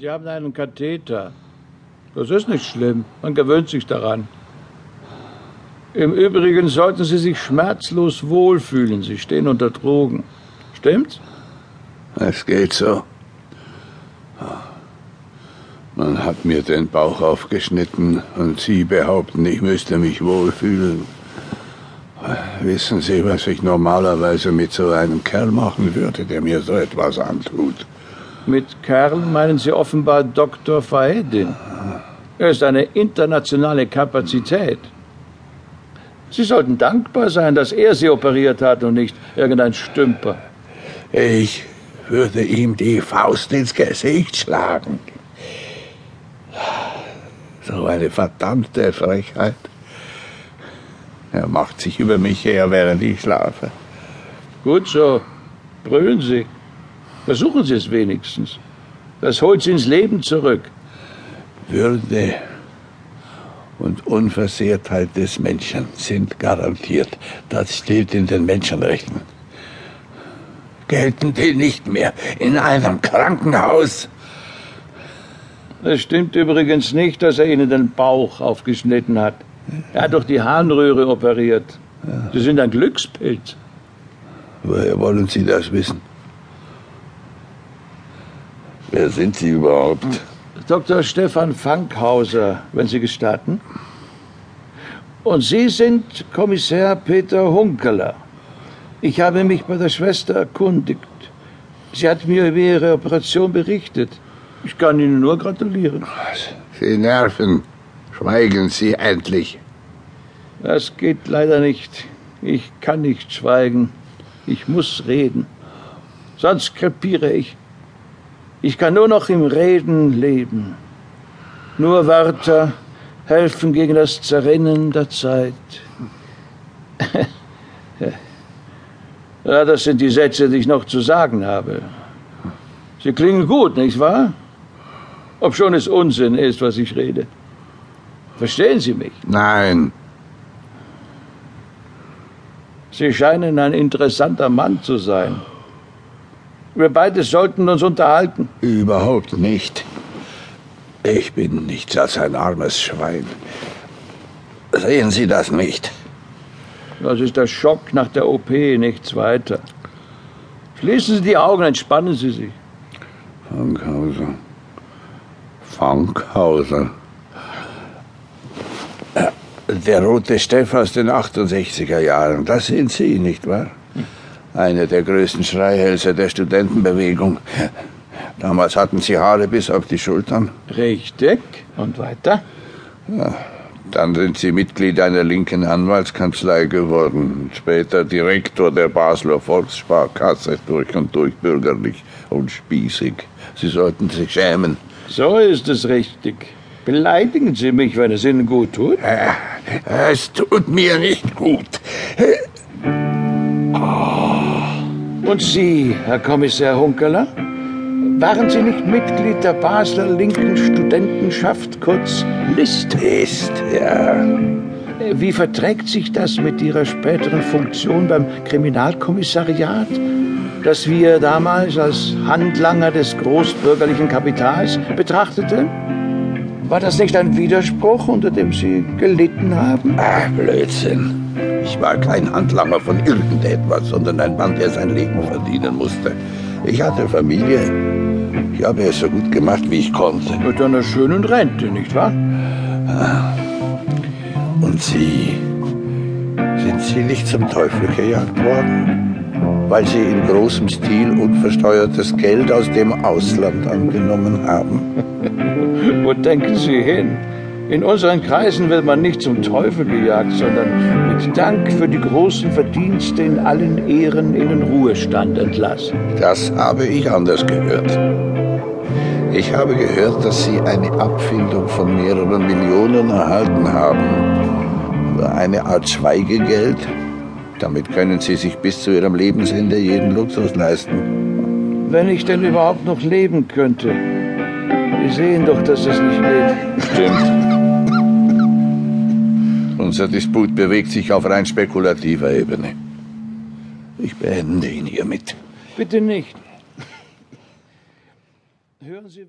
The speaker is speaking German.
Sie haben einen Katheter. Das ist nicht schlimm. Man gewöhnt sich daran. Im Übrigen sollten Sie sich schmerzlos wohlfühlen. Sie stehen unter Drogen. Stimmt's? Es geht so. Man hat mir den Bauch aufgeschnitten und Sie behaupten, ich müsste mich wohlfühlen. Wissen Sie, was ich normalerweise mit so einem Kerl machen würde, der mir so etwas antut? Mit Kerl meinen Sie offenbar Dr. Faedin. Er ist eine internationale Kapazität. Sie sollten dankbar sein, dass er Sie operiert hat und nicht irgendein Stümper. Ich würde ihm die Faust ins Gesicht schlagen. So eine verdammte Frechheit. Er macht sich über mich her, während ich schlafe. Gut so. Brüllen Sie. Versuchen Sie es wenigstens. Das holt Sie ins Leben zurück. Würde und Unversehrtheit des Menschen sind garantiert. Das steht in den Menschenrechten. Gelten die nicht mehr in einem Krankenhaus? Es stimmt übrigens nicht, dass er Ihnen den Bauch aufgeschnitten hat. Er hat doch die Harnröhre operiert. Sie sind ein Glückspilz. Woher wollen Sie das wissen? Wer sind Sie überhaupt? Dr. Stefan Fankhauser, wenn Sie gestatten. Und Sie sind Kommissar Peter Hunkeler. Ich habe mich bei der Schwester erkundigt. Sie hat mir über Ihre Operation berichtet. Ich kann Ihnen nur gratulieren. Sie nerven. Schweigen Sie endlich. Das geht leider nicht. Ich kann nicht schweigen. Ich muss reden. Sonst krepiere ich. Ich kann nur noch im Reden leben. Nur Wörter helfen gegen das Zerrinnen der Zeit. ja, das sind die Sätze, die ich noch zu sagen habe. Sie klingen gut, nicht wahr? Obschon es Unsinn ist, was ich rede. Verstehen Sie mich? Nein. Sie scheinen ein interessanter Mann zu sein. Wir beide sollten uns unterhalten. Überhaupt nicht. Ich bin nichts als ein armes Schwein. Sehen Sie das nicht? Das ist der Schock nach der OP, nichts weiter. Schließen Sie die Augen, entspannen Sie sich. Fankhauser. Fankhauser. Äh, Der rote Steff aus den 68er Jahren, das sind Sie, nicht wahr? Einer der größten Schreihälse der Studentenbewegung. Damals hatten Sie Haare bis auf die Schultern. Richtig. Und weiter? Dann sind Sie Mitglied einer linken Anwaltskanzlei geworden. Später Direktor der Basler Volkssparkasse, durch und durch bürgerlich und spießig. Sie sollten sich schämen. So ist es richtig. Beleidigen Sie mich, wenn es Ihnen gut tut. Äh, Es tut mir nicht gut. Und Sie, Herr Kommissar Hunkeler? Waren Sie nicht Mitglied der Basler linken Studentenschaft, kurz LIST? Ist, ja. Wie verträgt sich das mit Ihrer späteren Funktion beim Kriminalkommissariat, das wir damals als Handlanger des großbürgerlichen Kapitals betrachteten? War das nicht ein Widerspruch, unter dem Sie gelitten haben? Ach, Blödsinn. Ich war kein Handlanger von irgendetwas, sondern ein Mann, der sein Leben verdienen musste. Ich hatte Familie. Ich habe es so gut gemacht, wie ich konnte. Mit einer schönen Rente, nicht wahr? Und Sie? Sind Sie nicht zum Teufel gejagt worden? Weil Sie in großem Stil unversteuertes Geld aus dem Ausland angenommen haben? Wo denken Sie hin? In unseren Kreisen wird man nicht zum Teufel gejagt, sondern mit Dank für die großen Verdienste in allen Ehren in den Ruhestand entlassen. Das habe ich anders gehört. Ich habe gehört, dass Sie eine Abfindung von mehreren Millionen erhalten haben. Eine Art Schweigegeld. Damit können Sie sich bis zu Ihrem Lebensende jeden Luxus leisten. Wenn ich denn überhaupt noch leben könnte. Sie sehen doch, dass es nicht geht. Stimmt. Unser Disput bewegt sich auf rein spekulativer Ebene. Ich beende ihn hiermit. Bitte nicht. Hören Sie